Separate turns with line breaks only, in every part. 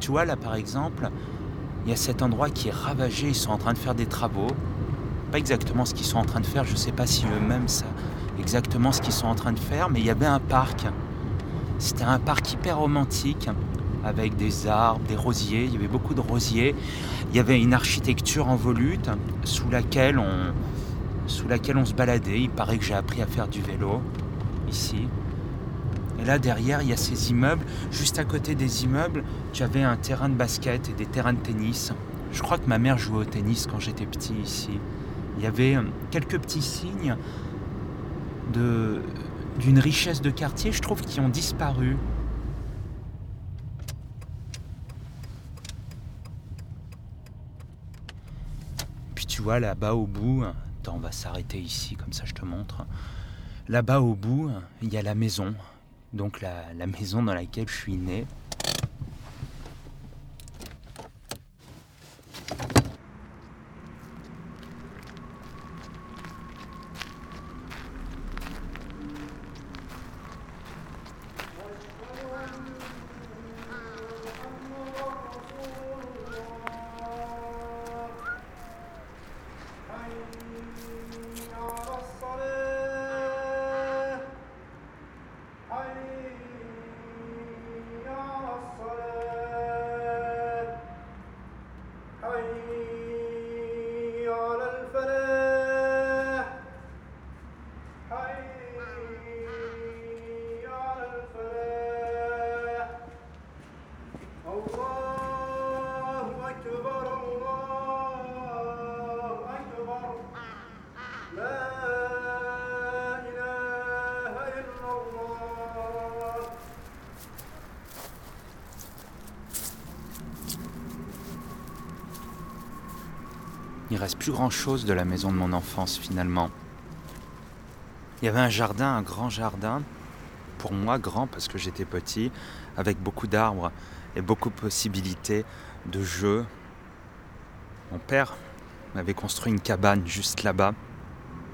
Tu vois, là, par exemple, il y a cet endroit qui est ravagé. Ils sont en train de faire des travaux. Pas exactement ce qu'ils sont en train de faire. Je ne sais pas si eux-mêmes savent exactement ce qu'ils sont en train de faire. Mais il y avait un parc. C'était un parc hyper romantique avec des arbres, des rosiers. Il y avait beaucoup de rosiers. Il y avait une architecture en volute sous laquelle on, sous laquelle on se baladait. Il paraît que j'ai appris à faire du vélo ici. Et là derrière, il y a ces immeubles. Juste à côté des immeubles, j'avais un terrain de basket et des terrains de tennis. Je crois que ma mère jouait au tennis quand j'étais petit ici. Il y avait euh, quelques petits signes de d'une richesse de quartier, je trouve, qui ont disparu. Puis tu vois là-bas au bout, attends, on va s'arrêter ici, comme ça je te montre. Là-bas au bout, il y a la maison, donc la, maison dans laquelle je suis né. Il reste plus grand chose de la maison de mon enfance finalement. Il y avait un jardin, un grand jardin, pour moi grand parce que j'étais petit, avec beaucoup d'arbres et beaucoup de possibilités de jeux. Mon père m'avait construit une cabane juste là-bas,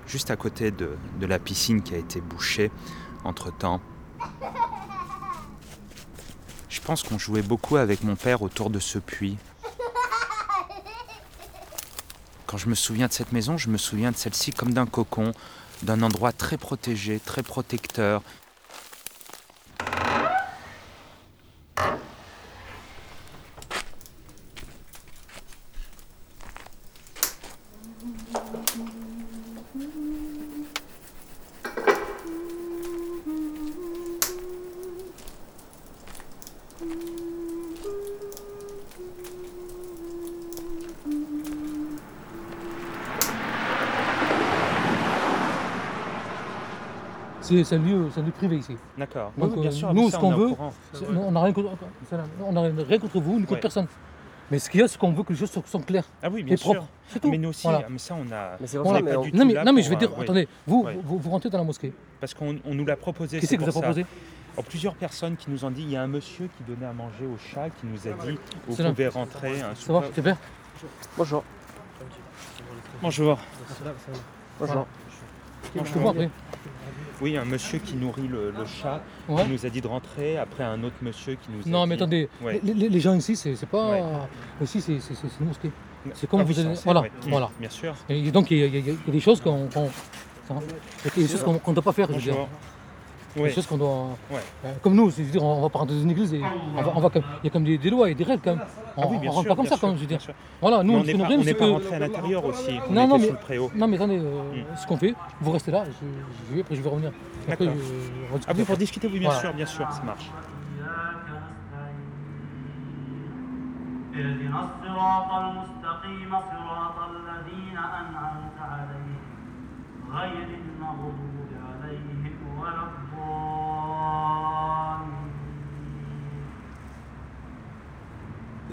juste à côté de, de la piscine qui a été bouchée entre-temps. Je pense qu'on jouait beaucoup avec mon père autour de ce puits. Quand je me souviens de cette maison, je me souviens de celle-ci comme d'un cocon, d'un endroit très protégé, très protecteur.
C'est un lieu, c'est un lieu privé ici.
D'accord.
Donc,
Oui, bien
euh,
sûr,
nous,
ça,
ce qu'on veut, On n'a rien, rien contre vous, ni contre
Ouais.
personne. Mais ce qu'il y a, c'est qu'on veut que les choses soient, claires
Ah oui, bien
et
sûr.
propres. C'est tout.
Mais nous aussi,
Voilà.
mais ça, on a.
Mais c'est
pas
on-
du tout
Non mais,
là
non, mais je veux dire,
euh,
attendez, vous,
Ouais.
vous, vous rentrez dans la mosquée.
Parce qu'on on nous l'a proposé.
Qui c'est que vous a proposé
Oh, plusieurs personnes qui nous ont dit il y a un monsieur qui donnait à manger au chat qui nous a dit vous
là.
pouvez rentrer. Un
Ça va,
souper-
c'est bien
Bonjour.
Bonjour.
Bonjour.
Je te vois après.
Oui, un monsieur qui nourrit le, le chat
Ouais.
qui nous a dit de rentrer. Après, un autre monsieur qui nous a
Non,
dit...
mais attendez,
Ouais.
les, les- les gens ici, c'est pas.
Ouais.
Ici, c'est c'est- c'est- c'est une mosquée. c'est comme
Ah
vous
censé,
voilà, voilà.
Bien sûr.
Et donc, il y, a- y a- y a des choses qu'on. qu'on- qu'on- il y a des choses qu'on qu'on ne doit pas faire, je veux dire.
Bonjour.
Des
Oui.
choses qu'on doit.
Ouais.
euh, comme nous, c'est- je veux dire, on va pas rentrer dans une église et on va, on va comme- il y a comme des, des lois et des règles quand même. On,
Ah oui,
on
bien
rentre
sûr,
pas comme
bien
ça,
sûr,
quand même, je veux
bien
dire.
sûr.
Voilà, nous,
Mais on
ce
n'est
que nous
pas,
voulons,
on n'est
c'est
pas
que.
rentré à l'intérieur aussi. On
Non,
était
non,
sous
mais-
le préau.
Non, mais attendez, euh, ce qu'on fait, vous restez là, je, je vais, après je vais revenir. Après,
D'accord.
je- on va
Ah oui, pour
discuter.
discuter, oui, bien
Voilà.
sûr, bien sûr, ça marche.
اهدنا الصراط المستقيم صراط الذين أنعمت عليهم غير المغضوب عليهم ولا الضالين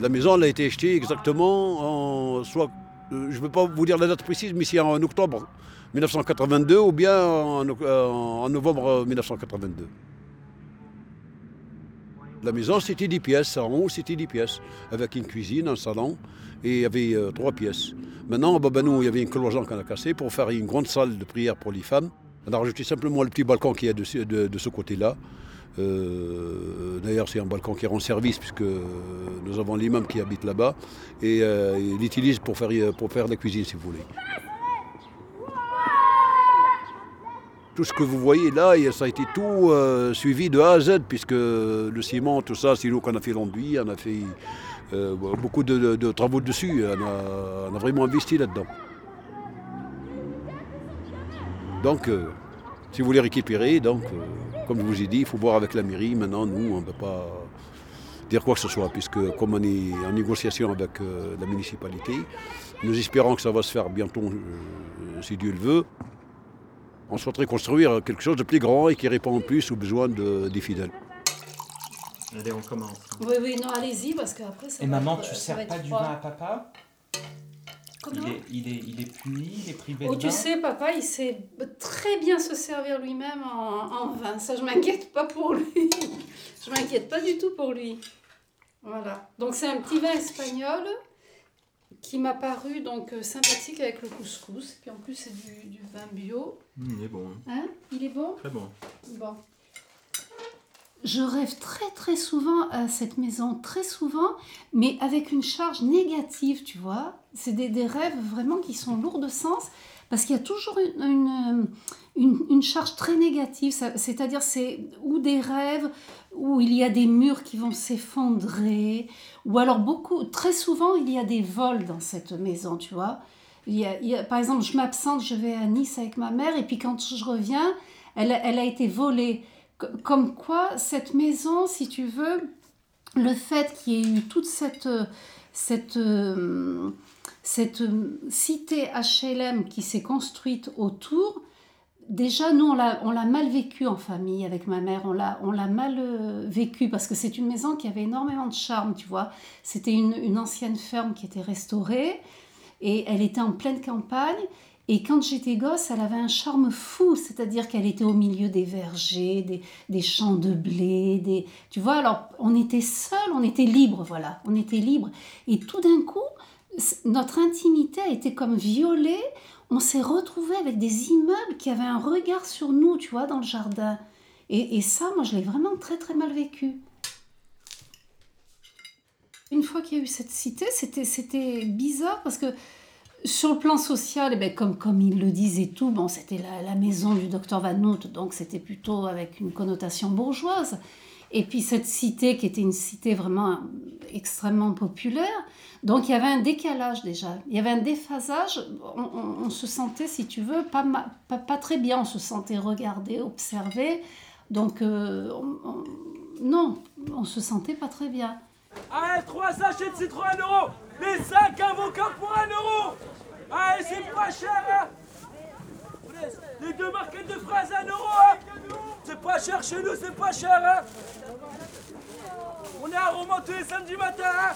La maison a été achetée exactement en soit, euh, je ne peux pas vous dire la date précise, mais c'est en octobre 1982 ou bien en, euh, novembre 1982. La maison c'était 10 pièces, en haut c'était 10 pièces, avec une cuisine, un salon et il y avait euh, trois pièces. Maintenant, ben, nous, il y avait une cloison qu'on a cassée pour faire une grande salle de prière pour les femmes. On a rajouté simplement le petit balcon qui est de, ce- de- de ce côté-là. Euh, D'ailleurs, c'est un balcon qui rend service puisque nous avons l'imam qui habite là-bas et euh, il l'utilise pour faire, pour faire la cuisine, si vous voulez. Tout ce que vous voyez là, ça a été tout euh, suivi de A à Z, puisque le ciment, tout ça, c'est nous qu'on a fait l'enduit, on a fait euh, beaucoup de, travaux dessus, on a, on a vraiment investi là-dedans. Donc, euh, si vous voulez récupérer, donc, euh, comme je vous ai dit, il faut voir avec la mairie. Maintenant, nous, on ne peut pas dire quoi que ce soit, puisque comme on est en négociation avec euh, la municipalité, nous espérons que ça va se faire bientôt, euh, si Dieu le veut. On souhaiterait construire quelque chose de plus grand et qui répond plus aux besoins de- des fidèles.
Allez, on commence.
Oui, oui, non, allez-y, parce qu'après, ça
Et
va
maman,
être-
tu
ça va
sers pas du vin à papa?
Comment
il est, il, est, il est puni, il est privé
Oh,
de
tu sais, papa, il sait très bien se servir lui-même en, en vin. Ça, je m'inquiète pas pour lui. je m'inquiète pas du tout pour lui. Voilà. Donc, c'est un petit vin espagnol qui m'a paru donc euh, sympathique avec le couscous. Puis en plus, c'est du, du vin bio.
Mmh, Il est bon,
Hein? Il est bon?
Très bon.
Bon. Je rêve très très souvent à cette maison, très souvent, mais avec une charge négative, tu vois. C'est des, des rêves vraiment qui sont lourds de sens, parce qu'il y a toujours une, une, charge très négative. C'est-à-dire, c'est ou des rêves où il y a des murs qui vont s'effondrer, ou alors beaucoup, très souvent, il y a des vols dans cette maison, tu vois. Il y a- il y a- par exemple, je m'absente, je vais à Nice avec ma mère, et puis quand je reviens, elle, elle a été volée. Co- Comme quoi, cette maison, si tu veux, le fait qu'il y ait eu toute cette, euh, cette, euh, cette euh, cité HLM qui s'est construite autour, déjà, nous, on l'a mal vécu en famille avec ma mère. On l'a mal vécu parce que c'est une maison qui avait énormément de charme, tu vois. C'était une, une ancienne ferme qui était restaurée et elle était en pleine campagne. Et quand j'étais gosse, elle avait un charme fou, c'est-à-dire qu'elle était au milieu des vergers, des, champs de blé, des... Tu vois, alors on était seuls, on était libres, voilà, on était libres. Et tout d'un coup, notre intimité a été comme violée, on s'est retrouvés avec des immeubles qui avaient un regard sur nous, tu vois, dans le jardin. Et, et ça, moi, je l'ai vraiment très, très mal vécu. Une fois qu'il y a eu cette cité, c'était bizarre parce que sur le plan social, eh ben, comme, comme il le disait tout, bon, c'était la, maison du docteur Van Noot, donc c'était plutôt avec une connotation bourgeoise. Et puis cette cité qui était une cité vraiment extrêmement populaire, donc il y avait un décalage déjà, il y avait un déphasage, on, on- se sentait, si tu veux, pas, pas, pas très bien, on se sentait regardé, observé, donc euh, on- on- non, on se sentait pas très bien.
Allez, 3 sachets de citron à 1 euro Les 5 avocats pour 1 euro Allez, c'est pas cher, hein Les deux marquettes de fraises à 1 euro, hein C'est pas cher chez nous, c'est pas cher, hein On est à Romans tous les samedis matin, hein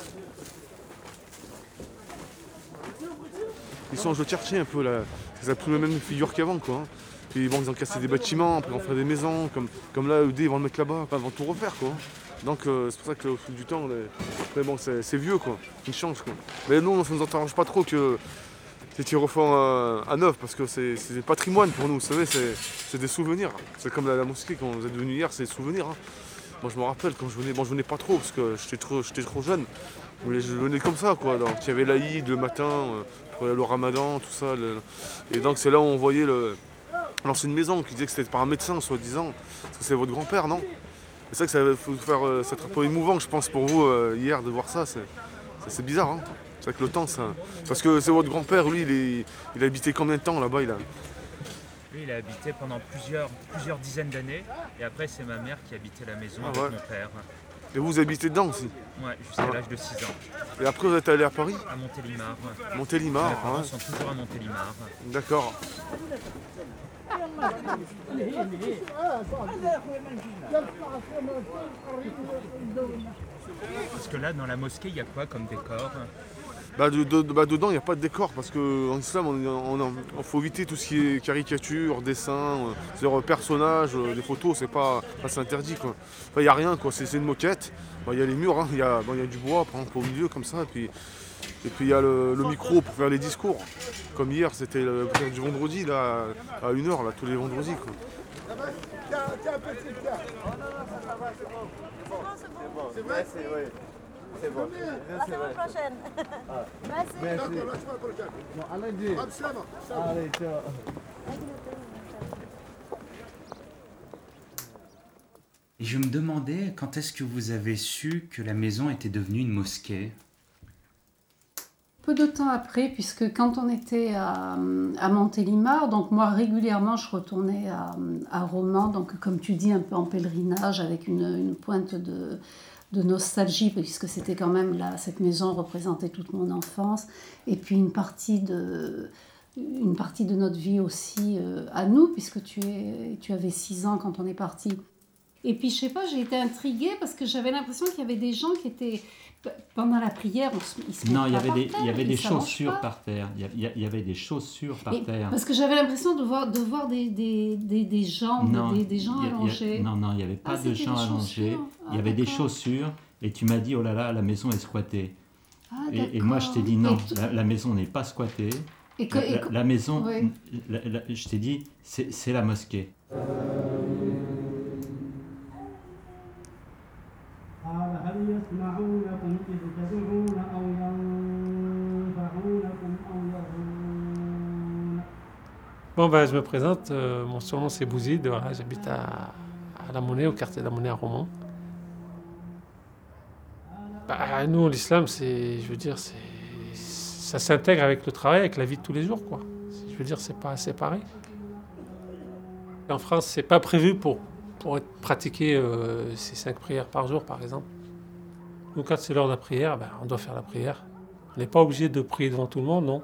Ils sont en jeu de chercher un peu là. Ils n'ont plus la même figure qu'avant quoi. hein. Puis bon, ils ont cassé des bâtiments, après ils ont fait des maisons, comme, comme là, ED, ils vont le mettre là-bas, ils vont tout refaire quoi. Donc euh, c'est pour ça qu'au fil du temps, mais bon, c'est vieux quoi, ils changent quoi. Mais nous, ça nous arrange pas trop que c'est qu'ils refont euh, à neuf parce que c'est du patrimoine pour nous, vous savez, c'est des souvenirs. C'est comme la, mosquée quand vous êtes venu hier, c'est des souvenirs. hein. Moi je me rappelle quand je venais, bon je venais pas trop parce que j'étais trop, trop jeune. Mais je venais comme ça quoi. Donc il y avait l'Aïd le matin, euh, le ramadan, tout ça. Et donc c'est là où on voyait l'ancienne maison qui disait que c'était par un médecin soi-disant. Parce que c'est votre grand-père, non? C'est ça que ça va faire. euh, C'est un peu émouvant je pense pour vous euh, hier de voir ça. C'est bizarre hein. C'est avec le temps ça. Parce que c'est votre grand-père, lui, il, est- il a habité combien de temps là-bas il a...
Lui, il a habité pendant plusieurs, plusieurs dizaines d'années. Et après, c'est ma mère qui habitait la maison
Ah
avec
ouais.
mon père.
Et vous, vous habitez dedans aussi?
Ouais, jusqu'à
Ah.
l'âge de 6 ans.
Et après vous êtes allé à Paris?
À Montélimar.
Montélimar,
Mes parents
ouais.
sont toujours à Montélimar.
D'accord.
Parce que là, dans la mosquée, il y a quoi comme décor?
Bah, de- de- bah, dedans, il n'y a pas de décor parce qu'en islam, il faut éviter tout ce qui est caricature, dessin, euh, c'est-à-dire euh, personnages, euh, des photos, c'est pas, c'est interdit quoi. Il n'y a rien quoi, c'est c'est une moquette. Bah, Il y a les murs, hein, il y, a, bon, il y a du bois par exemple au milieu comme ça, et puis et puis il y a le, le micro pour faire les discours. Comme hier, c'était le du vendredi là, à 1h là, tous les vendredis quoi.
La semaine prochaine. Merci.
Et je me demandais quand est-ce que vous avez su que la maison était devenue une mosquée?
Peu de temps après, puisque quand on était à, à Montélimar, donc moi régulièrement je retournais à, à Romans, donc comme tu dis, un peu en pèlerinage avec une, une pointe de, de nostalgie, puisque c'était quand même là, cette maison représentait toute mon enfance, et puis une partie de, une partie de notre vie aussi euh, à nous, puisque tu, es, tu avais 6 ans quand on est parti. Et puis, je sais pas, j'ai été intriguée parce que j'avais l'impression qu'il y avait des gens qui étaient. Pendant la prière,
Non, il y avait des, il y avait des chaussures par terre. Il y, avait des chaussures par terre.
Parce que j'avais l'impression de voir, de voir des, des, des, des
gens,
des, des, gens
a,
allongés.
Non, non, il n'y avait pas
ah,
de gens allongés. Il y
ah,
avait des chaussures. Et tu m'as dit, oh là là, la maison est squattée.
Ah,
et, moi, je t'ai dit, non, la, maison n'est pas squattée.
Et que,
la,
et que...
la, maison, je t'ai dit, c'est la mosquée.
Ben, je me présente. euh, mon surnom, c'est Bouzid. J'habite à, La Monnaie, au quartier de La Monnaie à Romans. Bah, nous, l'islam, c'est, je veux dire, ça s'intègre avec le travail, avec la vie de tous les jours, quoi. Je veux dire, c'est pas séparé. En France, c'est pas prévu pour, pour être pratiqué euh, ces cinq prières par jour, par exemple. Nous, quand c'est l'heure de la prière, ben, on doit faire la prière. On n'est pas obligé de prier devant tout le monde, non.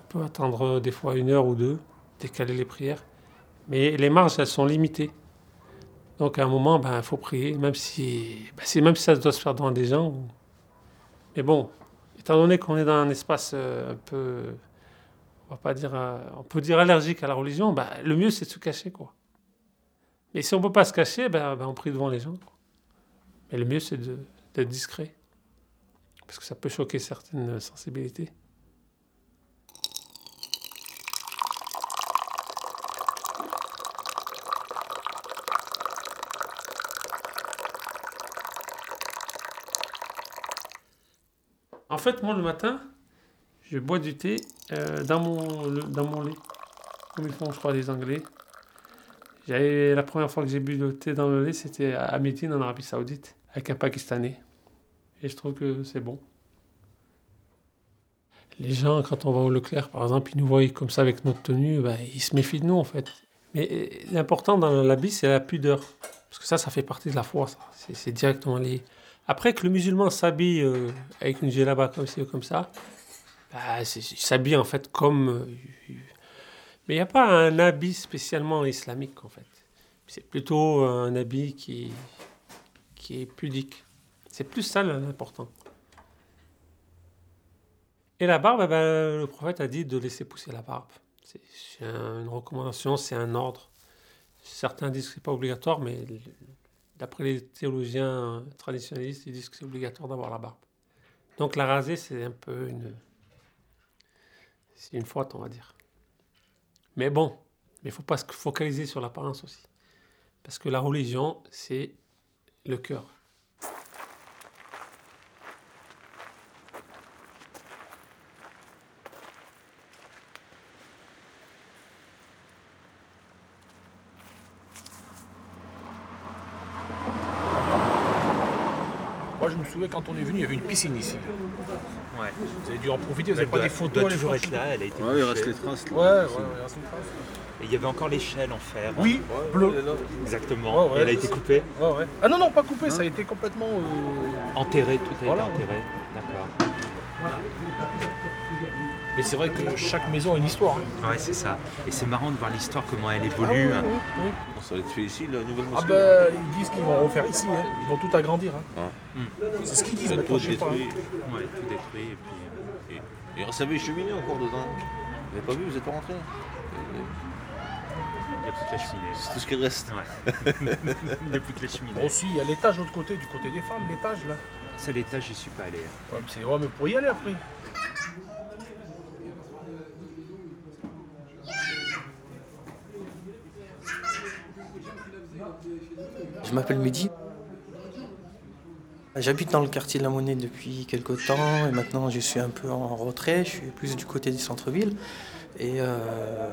On peut attendre euh, des fois une heure ou deux, décaler les prières. Mais les marges, elles sont limitées. Donc à un moment, ben, il faut prier, même si, ben, si- même si ça doit se faire devant des gens. Mais bon, étant donné qu'on est dans un espace euh, un peu, on va pas dire, euh, on peut dire allergique à la religion, ben, le mieux c'est de se cacher, quoi. Mais si on peut pas se cacher, ben, ben, on prie devant les gens. Mais le mieux c'est d'être discret, parce que ça peut choquer certaines sensibilités. En fait, moi, le matin, je bois du thé euh, dans, mon, dans mon lait. Comme ils font, je crois, les Anglais. La première fois que j'ai bu le thé dans le lait, c'était à Médine, en Arabie Saoudite, avec un Pakistanais. Et je trouve que c'est bon. Les gens, quand on va au Leclerc, par exemple, ils nous voient comme ça avec notre tenue, ben, ils se méfient de nous, en fait. Mais euh, l'important dans l'habit, c'est la pudeur. Parce que ça, ça fait partie de la foi, c'est directement lié. Après que le musulman s'habille euh, avec une djellaba comme ci comme ça, bah, il s'habille en fait comme. euh, mais il n'y a pas un habit spécialement islamique en fait. C'est plutôt un habit qui, qui est pudique. C'est plus ça l'important. Et la barbe, eh ben, le prophète a dit de laisser pousser la barbe. C'est c'est un- une recommandation, c'est un ordre. Certains disent que ce n'est pas obligatoire, mais d'après les théologiens traditionnalistes, ils disent que c'est obligatoire d'avoir la barbe. Donc la raser, c'est un peu une. C'est une faute, on va dire. Mais bon, il ne faut pas se focaliser sur l'apparence aussi. Parce que la religion, c'est le cœur.
Moi, je me souviens quand on est venu, il y avait une piscine ici.
Ouais.
Vous avez dû en profiter, vous
Elle
n'avez pas des photos
doit toujours être là, elle a été
Ouais, il reste les traces. là.
Ouais, ouais, ouais, il reste les traces.
Et il y avait encore l'échelle en fer.
Oui, bleu.
Exactement.
Ouais, ouais.
Et elle a été coupée
Ouais, ouais. Ah non, non, pas coupé, ça a été complètement. euh,
Enterrée, tout a été
Voilà.
enterré. D'accord.
Mais c'est vrai que chaque maison a une histoire. hein.
Ouais, c'est ça. Et c'est marrant de voir l'histoire, comment elle
Ah oui,
évolue.
oui, oui.
Ça va être fait ici, la nouvelle
Ah
mosquée.
ben, ils disent qu'ils vont refaire ici, hein. ils vont tout agrandir. hein.
Ah.
C'est ce qu'ils disent maintenant,
tout
pas.
détruit.
Ouais, tout détruit. Et puis...
Et il savait cheminer encore dedans. Vous n'avez pas vu, vous n'êtes pas rentré
Il n'y a plus que la cheminée.
C'est tout ce qui reste.
Ouais. il n'y a plus que la cheminée.
Aussi, il y a l'étage de l'autre côté, du côté des femmes, l'étage là.
C'est l'étage, j'y suis pas allé.
Ouais, mais c'est ouais, mais pour y aller après.
Je m'appelle Mehdi. J'habite dans le quartier de la Monnaie depuis quelques temps et maintenant je suis un peu en retrait, je suis plus du côté du centre-ville et euh,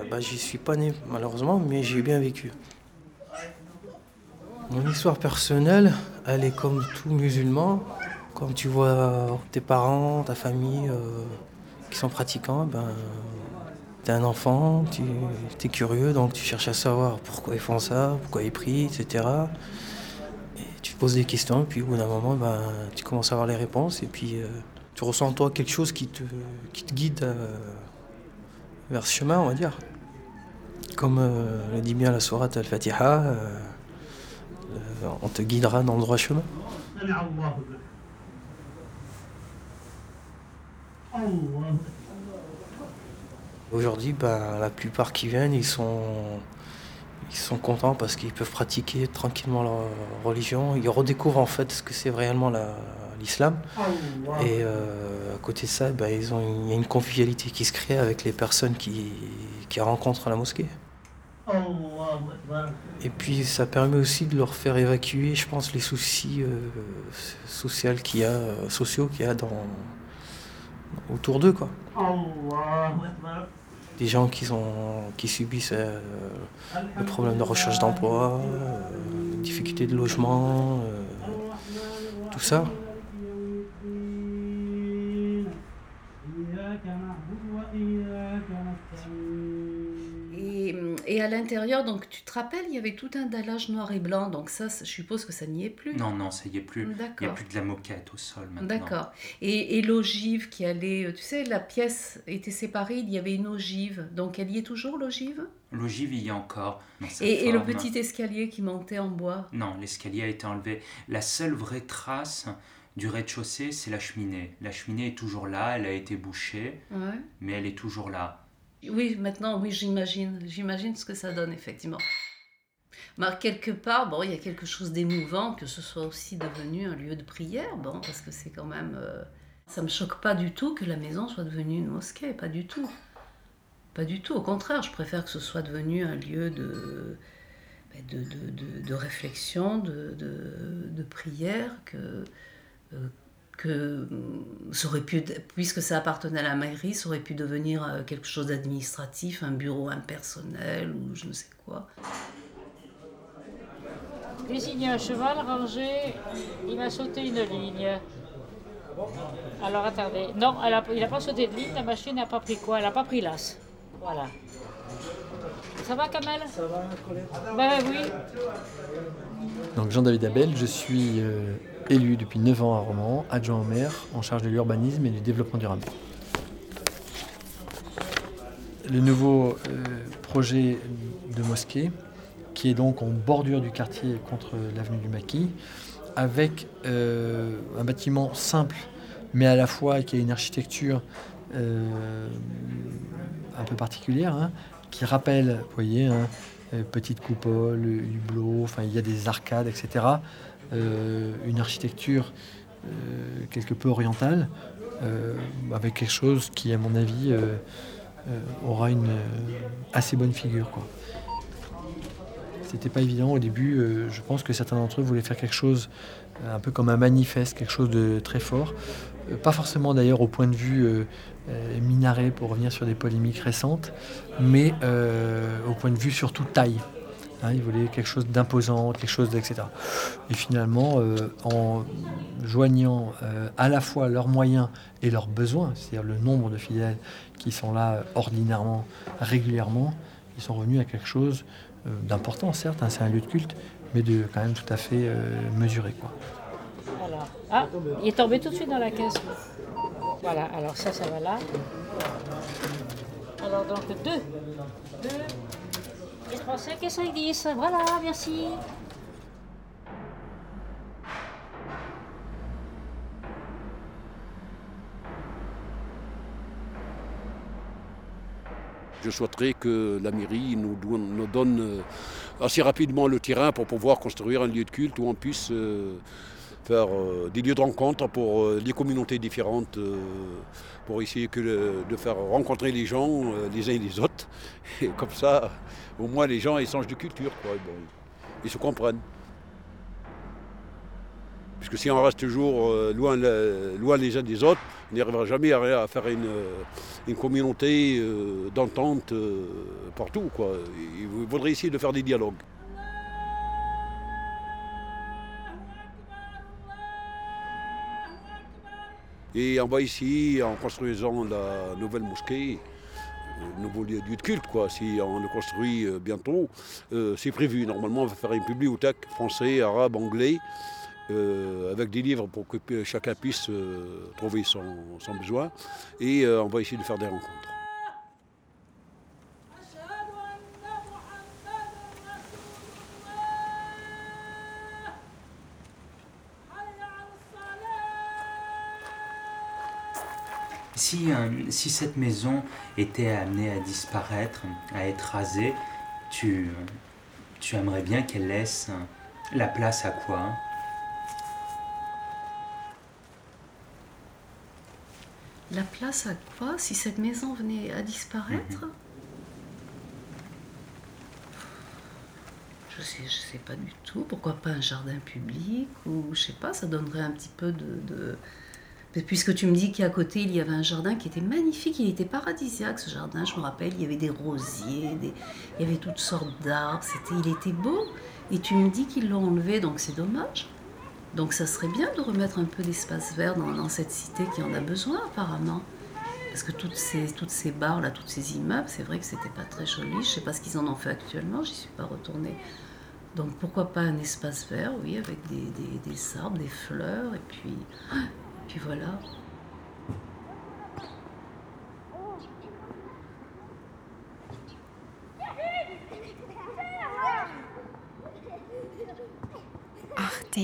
bah, j'y suis pas né malheureusement mais j'ai bien vécu. Mon histoire personnelle, elle est comme tout musulman. Quand tu vois tes parents, ta famille euh, qui sont pratiquants, ben, tu es un enfant, tu es curieux, donc tu cherches à savoir pourquoi ils font ça, pourquoi ils prient, etc. Et tu te poses des questions, et puis au bout d'un moment, ben, tu commences à avoir les réponses, et puis euh, tu ressens en toi quelque chose qui te, guide euh, vers ce chemin, on va dire. Comme le dit bien la sourate Al-Fatiha, on te guidera dans le droit chemin. Aujourd'hui, ben, la plupart qui viennent, ils sont, ils sont contents parce qu'ils peuvent pratiquer tranquillement leur religion. Ils redécouvrent en fait ce que c'est réellement l'islam. Et euh, à côté de ça, ben, ils ont, il y a une convivialité qui se crée avec les personnes qui, qui rencontrent à la mosquée. Et puis ça permet aussi de leur faire évacuer, je pense, les soucis euh, sociaux qu'il y a, sociaux qu'il y a dans, autour d'eux. Quoi. Des gens qui, subissent euh, le problème de recherche d'emploi, euh, difficultés de logement, euh, tout ça.
Et à l'intérieur, donc tu te rappelles, il y avait tout un dallage noir et blanc, donc ça, je suppose que ça n'y est plus.
Non, non, ça y est plus. Il n'y a plus de la moquette au sol maintenant.
D'accord. Et, et l'ogive qui allait, tu sais, la pièce était séparée, il y avait une ogive, donc elle y est toujours l'ogive?
L'ogive, y a encore.
Et, et, le petit escalier qui montait en bois?
Non, l'escalier a été enlevé. La seule vraie trace du rez-de-chaussée, c'est la cheminée. La cheminée est toujours là, elle a été bouchée,
ouais.
mais elle est toujours là.
Oui, maintenant, oui, j'imagine. J'imagine ce que ça donne, effectivement. Mais quelque part, bon, il y a quelque chose d'émouvant que ce soit aussi devenu un lieu de prière, bon, parce que c'est quand même... Euh, ça me choque pas du tout que la maison soit devenue une mosquée, pas du tout. Pas du tout, au contraire, je préfère que ce soit devenu un lieu de, de, de, de, de réflexion, de, de, prière, que, que ça aurait pu, puisque ça appartenait à la mairie, ça aurait pu devenir euh, quelque chose d'administratif, un bureau impersonnel ou je ne sais quoi.
Désigner un cheval rangé, il a sauté une ligne. Alors attendez, non, elle a, il n'a pas sauté de ligne, la machine n'a pas pris quoi? Elle n'a pas pris l'as. Voilà. Ça va Kamel? Ça va, Colette? Ben oui.
Donc Jean-David Abel, je suis euh, élu depuis 9 ans à Romans, adjoint au maire, en charge de l'urbanisme et du développement durable. Le nouveau euh, projet de mosquée, qui est donc en bordure du quartier contre l'avenue du Maquis, avec euh, un bâtiment simple, mais à la fois qui a une architecture euh, un peu particulière, hein, qui rappelle, vous voyez, hein, petite coupole, hublot, enfin il y a des arcades, etc. Euh, une architecture euh, quelque peu orientale, euh, avec quelque chose qui, à mon avis, aura une assez bonne figure. Quoi. C'était pas évident au début. je pense que certains d'entre eux voulaient faire quelque chose un peu comme un manifeste, quelque chose de très fort. pas forcément d'ailleurs au point de vue minaret pour revenir sur des polémiques récentes, mais au point de vue surtout taille. Hein, ils voulaient quelque chose d'imposant, quelque chose etc. Et finalement, euh, en joignant euh, à la fois leurs moyens et leurs besoins, c'est-à-dire le nombre de fidèles qui sont là euh, ordinairement, régulièrement, ils sont revenus à quelque chose d'important, certes, hein, c'est un lieu de culte, mais de quand même tout à fait mesuré. Quoi.
Alors, ah, il est tombé tout de suite dans la caisse. Voilà, alors ça, ça va là. Alors donc deux. Deux. 3, 5 et 5, 10. Voilà, merci.
Je souhaiterais que la mairie nous, nous, donne euh, assez rapidement le terrain pour pouvoir construire un lieu de culte où on puisse euh, faire euh, des lieux de rencontre pour les communautés différentes, pour essayer de faire rencontrer les gens les uns et les autres. Et comme ça, au moins les gens ils changent de culture, ils se comprennent. Puisque si on reste toujours euh, loin, le- loin les uns des autres, on n'arrivera jamais à, faire une, euh, communauté euh, d'entente euh, partout. Il faudrait essayer de faire des dialogues. Et on va ici, en construisant la nouvelle mosquée, le nouveau lieu de culte, quoi. Si on le construit euh, bientôt, euh, c'est prévu. Normalement, on va faire une bibliothèque français, arabe, anglais, euh, avec des livres pour que chacun puisse euh, trouver son, son besoin. Et euh, on va essayer de faire des rencontres.
Si, euh, si cette maison était amenée à disparaître, à être rasée, tu, tu aimerais bien qu'elle laisse euh, la place à quoi?
La place à quoi si cette maison venait à disparaître? Je sais, je sais pas du tout. Pourquoi pas un jardin public ou je sais pas, ça donnerait un petit peu de. de- Puisque tu me dis qu'à côté il y avait un jardin qui était magnifique, il était paradisiaque ce jardin. Je me rappelle, il y avait des rosiers, il y avait toutes sortes d'arbres. C'était, il était beau. Et tu me dis qu'ils l'ont enlevé, donc c'est dommage. Donc ça serait bien de remettre un peu d'espace vert dans, cette cité qui en a besoin apparemment. Parce que toutes ces, toutes ces bars là, tous ces immeubles, c'est vrai que c'était pas très joli. Je sais pas ce qu'ils en ont fait actuellement, j'y suis pas retournée. Donc pourquoi pas un espace vert, oui, avec des, des- arbres, des fleurs, et puis, puis voilà.
Arte